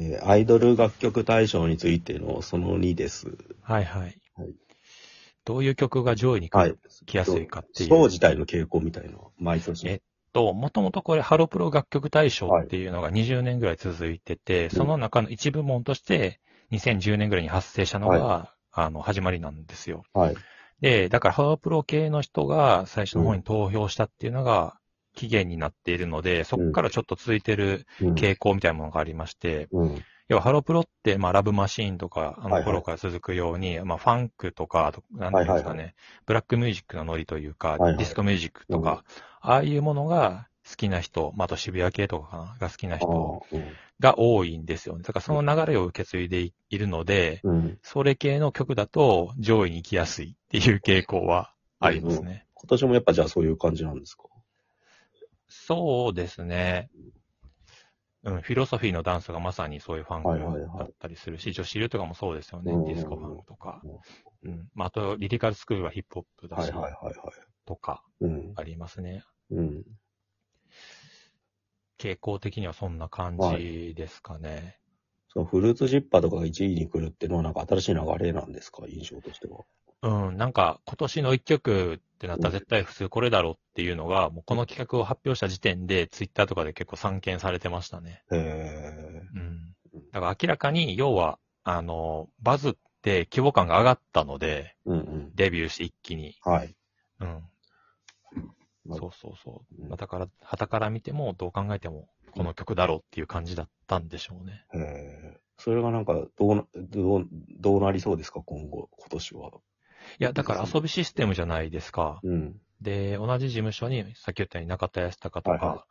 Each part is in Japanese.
えーアイドル楽曲大賞についてのその2です。はいはい。はいどういう曲が上位に来,、やすいかっていう。賞自体の傾向みたいな、毎年。えと、もともとこれ、ハロプロ楽曲大賞っていうのが20年ぐらい続いてて、その中の一部門として、2010年ぐらいに発生したのが、あの、始まりなんですよ。はい。で、だからハロプロ系の人が最初の方に投票したっていうのが期限になっているので、そこからちょっと続いてるうん。傾向みたいなものがありまして、うん。要はハロプロって、まあ、ラブマシーンとか、あはいはいの頃から続くように、まあ、ファンクとか、なんていうんですかね、はいはブラックミュージックのノリというか、はいはいディスコミュージックとか、ああいうものが好きな人、まあ、あと渋谷系とかが好きなあ人ーが多いんですよね。だからその流れを受け継いでいいるので、うん。うん。それ系の曲だと上位に行きやすいっていう傾向はありますね。今年もやっぱじゃあそういう感じなんですか？そうですね。うん、フィロソフィーのダンスがまさにそういうファンはいはいはいクだったりするし、女子流とかもそうですよね。うんディスコファンクとかうん。うん。まあ、あと、 lyrical school はヒップホップだし、はいはいはいはい。とかうん。ありますね。うん。傾向的にはそんな感じですかね。そのフルーツジッパーとかが1位に来るっていうのはなんか新しい流れなんですか？印象としては。うん、なんか今年の一曲ってなったら絶対普通これだろうっていうのが、もうこの企画を発表した時点でツイッターとかで結構散見されてましたね。へえ。うん。だから明らかに、要は、あの、バズって規模感が上がったので、うんうん。デビューして一気に。はい。うん。まあそうそうそう。だから、旗から見ても、どう考えても、この曲だろうっていう感じだったんでしょうね。へえ。それがなんか、どうな、どう、どうなりそうですか？今後、今年は。いや、だから遊びシステムじゃないですか。うん。で、同じ事務所に、さっき言ったように中田康隆とか、はいは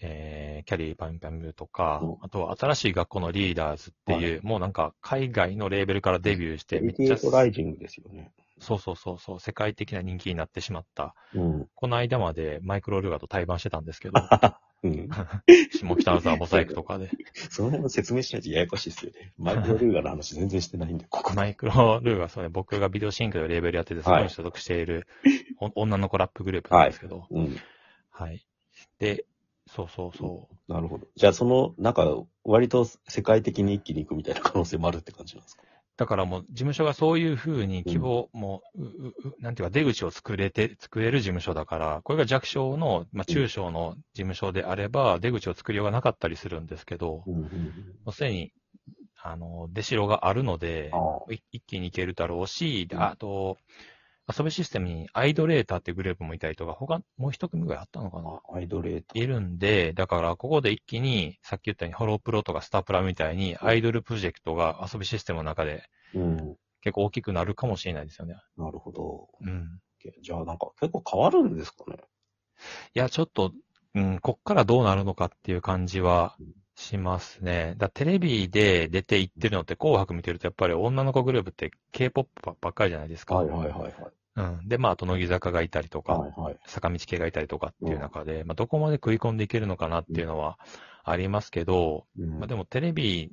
えー、キャリーパンパンブーとか、うんあとは新しい学校のリーダーズっていう、もうなんか海外のレーベルからデビューして、めっちゃ、88ライジングですよね。そうそうそうそう、世界的な人気になってしまった。うん。この間までマイクロルーガと対バンしてたんですけど、うん。下北沢モザイクとかで。その辺の説明しないとややこしいですよね。マイクロルーガーの話全然してないんで、ここマイクロルーガ、そうね、僕がビデオシンクでレーベルやってて、そこに所属している、お 女の子ラップグループなんですけど、うん。はい。で、そうそうそう。なるほど。じゃあ、その、なんか、割と世界的に一気に行くみたいな可能性もあるって感じなんですか？だからもう、事務所がそういうふうに希望も、うううなんていうか、出口を作れて、作れる事務所だから、これが弱小の、まあ、中小の事務所であれば、出口を作りようがなかったりするんですけど、うんうんもうすでに、あの、出城があるので一気に行けるだろうし、うん。あと、遊びシステムにアイドレーターってグループもいたりとか、他、もう一組ぐらいあったのかな？あアイドレーター。いるんで、だからここで一気に、さっき言ったように、ホロプロとかスタプラみたいに、アイドルプロジェクトが遊びシステムの中でうん。結構大きくなるかもしれないですよね。なるほど。うん。じゃあ、なんか結構変わるんですかね？いや、ちょっと、うん、こっからどうなるのかっていう感じはしますね。だテレビで出ていってるのって紅白見てるとやっぱり女の子グループって K-POP ばっかりじゃないですか。はいはいはいはい。うん。で、まあ、あと乃木坂がいたりとか、はいはい。坂道系がいたりとかっていう中で、まあ、どこまで食い込んでいけるのかなっていうのはありますけど、うんまあ、でもテレビ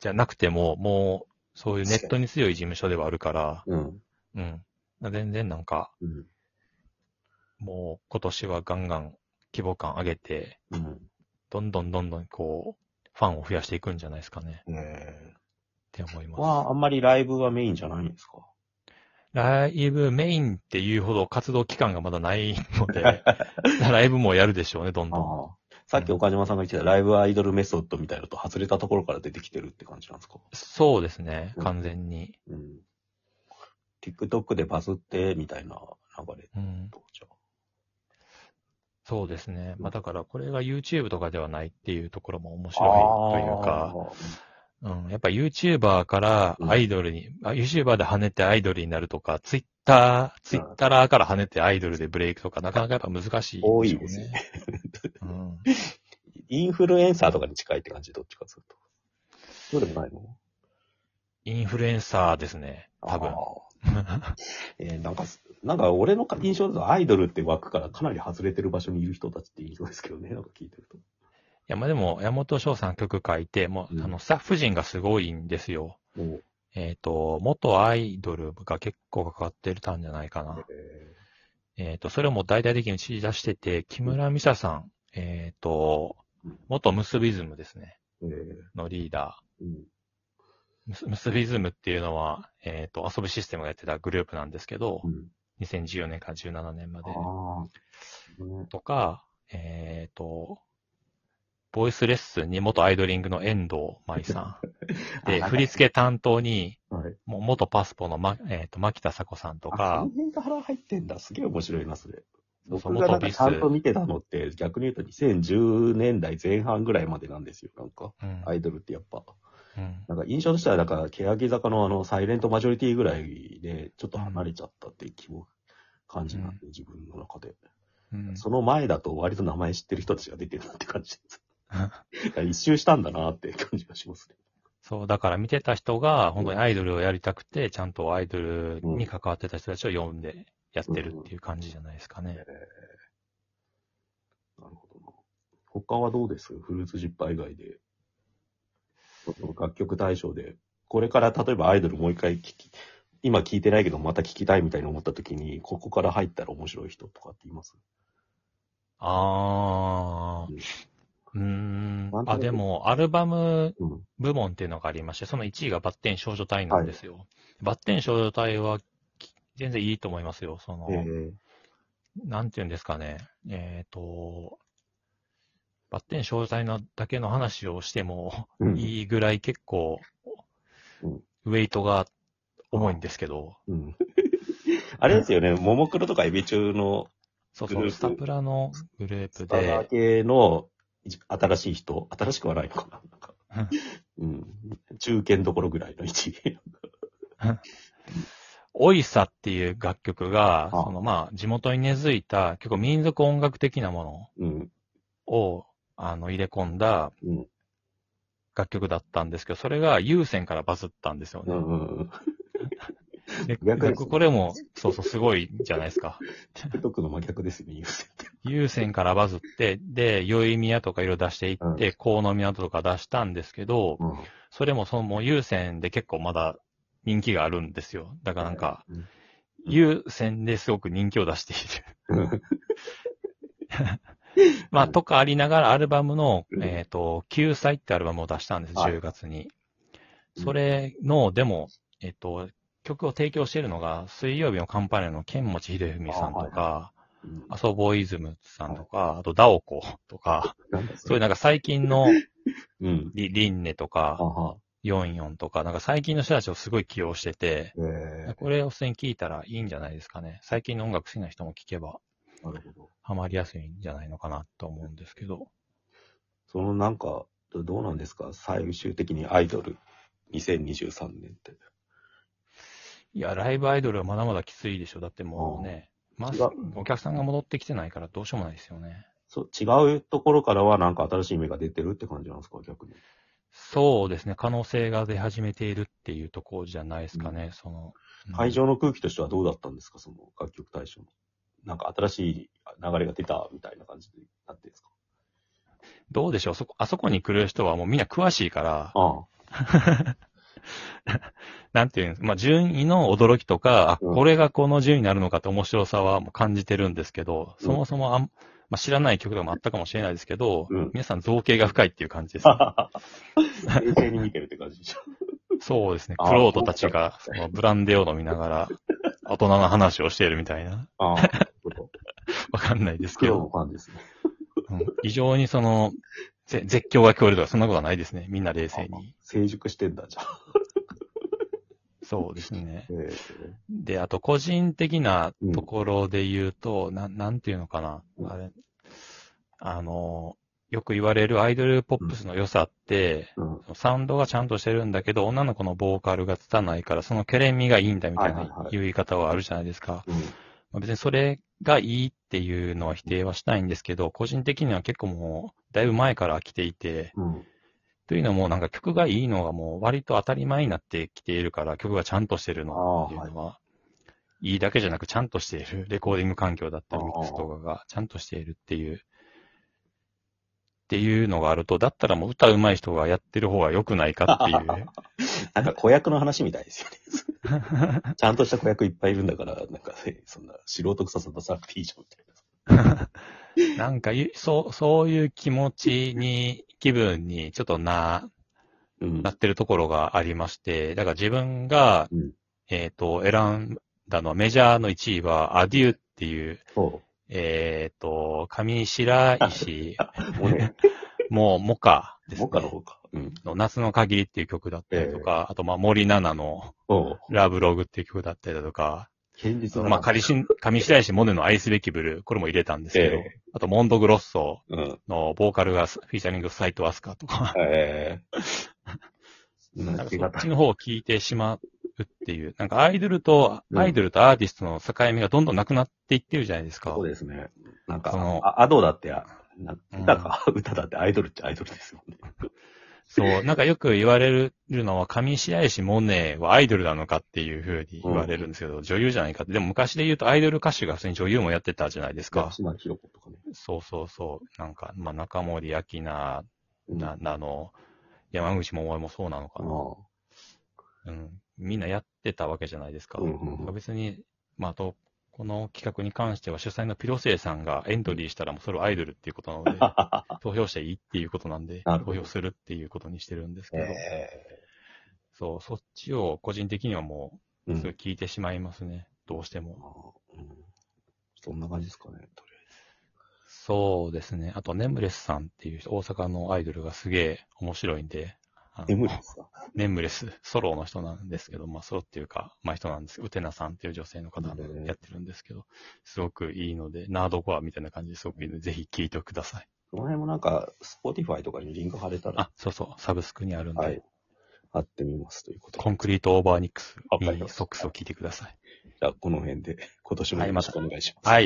じゃなくても、もう、そういうネットに強い事務所ではあるから、うん。うん。全然なんか、うん。もう今年はガンガン規模感上げて、うん。どんどんどんどんこう、ファンを増やしていくんじゃないですかね。えって思いー、ます。は、あんまりライブはメインじゃないんですか？ライブメインっていうほど活動期間がまだないので、ライブもやるでしょうね、どんどん。さっき岡島さんが言ってたライブアイドルメソッドみたいなのと外れたところから出てきてるって感じなんですか？そうですね、うん完全に。うん。TikTok でバズって、みたいな流れうん、と、じゃあ。そうですね。まあだからこれが YouTube とかではないっていうところも面白いというか、うん、やっぱ YouTuber からアイドルに、あ YouTuber で跳ねてアイドルになるとか、Twitter、Twitterer から跳ねてアイドルでブレイクとか、なかなかやっぱ難しい、多いですね。うん。インフルエンサーとかに近いって感じ、どっちかすると。そうでもないの？インフルエンサーですね、多分 えーなんか、なんか俺の印象だとアイドルって枠からかなり外れてる場所にいる人たちって印象ですけどね、なんか聞いてると。いや、まあでも、山本翔さん曲書いて、もう、うんあの、スタッフ陣がすごいんですよ。えっ、と、元アイドルが結構関わってたんじゃないかな。ええっ、と、それをもう大々的に打ち出してて、木村美沙さん、えっ、と、元ムスビズムですね。ええのリーダうん。ー。ムスビズムっていうのは、えっ、と、遊ぶシステムがやってたグループなんですけどう、ん。2014年から17年まで。とか、えっ、と、ボイスレッスンに元アイドリングの遠藤舞さん。で、あ振り付け担当に、はい。もう元パスポのま、えっ、と、牧田佐子さんとあ、かその、辺が入ってんだ。すげえ面白いな、それ。僕がなんかちゃんと見てたのって、逆に言うと2010年代前半ぐらいまでなんですよ。なんか、うんアイドルってやっぱ。うんなんか印象としては、なんか、欅坂のあの、サイレントマジョリティぐらいで、ちょっと離れちゃったっていう気も、感じなんで、自分の中で。うんその前だと割と名前知ってる人たちが出てるなって感じです。一周したんだなって感じがしますね。そう、だから見てた人が、本当にアイドルをやりたくて、ちゃんとアイドルに関わってた人たちを読んでやってるっていう感じじゃないですかね。なるほどな。他はどうです？フルーツジッパー以外で。その楽曲対象で。これから例えばアイドルもう一回聞き、今聞いてないけどまた聞きたいみたいに思った時に、ここから入ったら面白い人とかって言います？あー。うーんあ、でも、アルバムうん。部門っていうのがありまして、その1位がバッテン少女隊なんですよ。バッテン少女隊はき全然いいと思いますよ。その、ええなんていうんですかね。えっ、と、バッテン少女隊のだけの話をしてもうん。いいぐらい結構うん、ウェイトが重いんですけど、うん。あれですよね、ももクロとかエビ中のそうそう、スタプラのグループスターで、系の一新しい人、新しくはないのか。ななん。か、うん。中堅どころぐらいの位置。オイサっていう楽曲が、あ。そのまあ、地元に根付いた結構民族音楽的なもうん。のを、あの、入れ込んだうん。楽曲だったんですけど、それが有線からバズったんですよね。うんうん。で逆ですねこれも、そうそう、すごいじゃないですか。TikTok の真逆ですよね、優先って。有線からバズって、で、宵宮とかいろいろ出していって、河野港とか出したんですけど、うん。それもそのもう有線で結構まだ人気があるんですよ。だからなんか、うん、有線ですごく人気を出している。うんまあ、とかありながらアルバムのう、んえっ、と、救済ってアルバムを出したんです、はい10月に。うんそれの、でも、えっ、と、曲を提供しているのが、水曜日のカンパネラの剣持秀文さんとか、うんアソボイズムさんとか、あとダオコとか、なんだそういうなんか最近の うん。リリンネとはか、は。44とか、なんか最近の人たちをすごい起用してて、えこれを普通に聞いたらいいんじゃないですかね。最近の音楽好きな人も聞けばー、なるほど。ハマりやすいんじゃないのかなと思うんですけど。そのなんか、どどうなんですか？最終的にアイドル2023年って。いや、ライブアイドルはまだまだきついでしょ。だってもうね、ま違あう、お客さんが戻ってきてないからどうしようもないですよね。そう、違うところからはなんか新しい芽が出てるって感じなんですか？逆に。そうですね。可能性が出始めているっていうところじゃないですかね。その、うん会場の空気としてはどうだったんですか？その楽曲大賞の。なんか新しい流れが出たみたいな感じでなってるんですか？どうでしょう？そこ、あそこに来る人はもうみんな詳しいから、ああ。なんていうんです？まあ、順位の驚きとか、あ、うん。これがこの順位になるのかって面白さはもう感じてるんですけど、うん。そもそもあん、まあ、知らない曲とかもあったかもしれないですけど、うん。皆さん造形が深いっていう感じです。冷静に見てるって感じでしょ。そうですね。あクロートたちが、そのブランデーを飲みながら、大人の話をしているみたいな。ああ。わかんないですけ黒のど、ファンですね。うん異常にその、ぜ絶叫が聞こえるとか、そんなことはないですね。みんな冷静に。成熟してんだ、じゃあ。そうですね。えで、あと個人的なところで言うと、なん、なんていうのかな。うんあれ、あの、よく言われるアイドルポップスの良さって、えうん。サウンドがちゃんとしてるんだけど、女の子のボーカルが拙いから、そのケレン味がいいんだみたいなはいはいはい言い方はあるじゃないですか。別にそれがいいっていうのは否定はしたいんですけど、個人的には結構もう、だいぶ前から来ていて、うん。というのもなんか曲がいいのがもう割と当たり前になってきているから、曲がちゃんとしてるのっていうのは、いいだけじゃなくちゃんとしている。レコーディング環境だったり、ミックスとかがちゃんとしているっていう、っていうのがあると、だったらもう歌うまい人がやってる方が良くないかっていう。なんか子役の話みたいですよね。ちゃんとした子役いっぱいいるんだから、なんかね、そんな素人臭さ出さなくていいじゃんみたいな。なんかゆ、そう、そういう気持ちに気分にちょっとな、うんな。ってるところがありまして、だから自分が、うんえっ、と、選んだのはメジャーの1位は、アデューっていう、そえっ、と、上白石、う。もうね、もう、モカですね。モカの方か。うん。の夏の限りっていう曲だったりとか、あと、まあ、森七菜の。ラブログっていう曲だったりだとか、現実まあ、仮しん上白石モネの愛すべきブルー、これも入れたんですけど、えあと、モンドグロッソうん。のボーカルがフィーチャリングサイトアスカとか、ええ なんかそなっちの方を聞いてしまうっていう、なんかアイドルと、うんアイドルとアーティストの境目がどんどんなくなっていってるじゃないですか。そうですね。なんか、そのあアドだって、あなうん歌か、歌だってアイドルっちゃアイドルですよね。そう、なんかよく言われるのは、上白石モネはアイドルなのかっていう風に言われるんですけど、女優じゃないかって。でも昔で言うとアイドル歌手が普通に女優もやってたじゃないですか。島ひろ子とかね。そうそうそう。なんか、まあ中森明菜、うんな、あの、山口百恵もそうなのかな。うん。みんなやってたわけじゃないですか。うんうんうん別に、まあ、あと、この企画に関しては主催のピロセイさんがエントリーしたらもうそれはアイドルっていうことなので、投票していいっていうことなんで、投票するっていうことにしてるんですけど、えそう、そっちを個人的にはもう、えうんすぐ聞いてしまいますね。どうしても。うんそんな感じですかね、とりそうですね。あと、ネムレスさんっていう大阪のアイドルがすげえ面白いんで、あのあえず。眠いですか？ネムレス、ソロの人なんですけど、まあソロっていうか、まあ人なんですけど、ウテナさんっていう女性の方がうんやってるんですけど、すごくいいので、ナードコアみたいな感じですごくいいので、ぜひ聴いてください。その辺もなんか、Spotify とかにリンク貼れたら、あ、そうそう、サブスクにあるんで、はい。貼ってみますということで。コンクリートオーバーニックスわかりましたにソックスを聴いてください。じゃあ、この辺で、今年もよろしくお願いします。はい。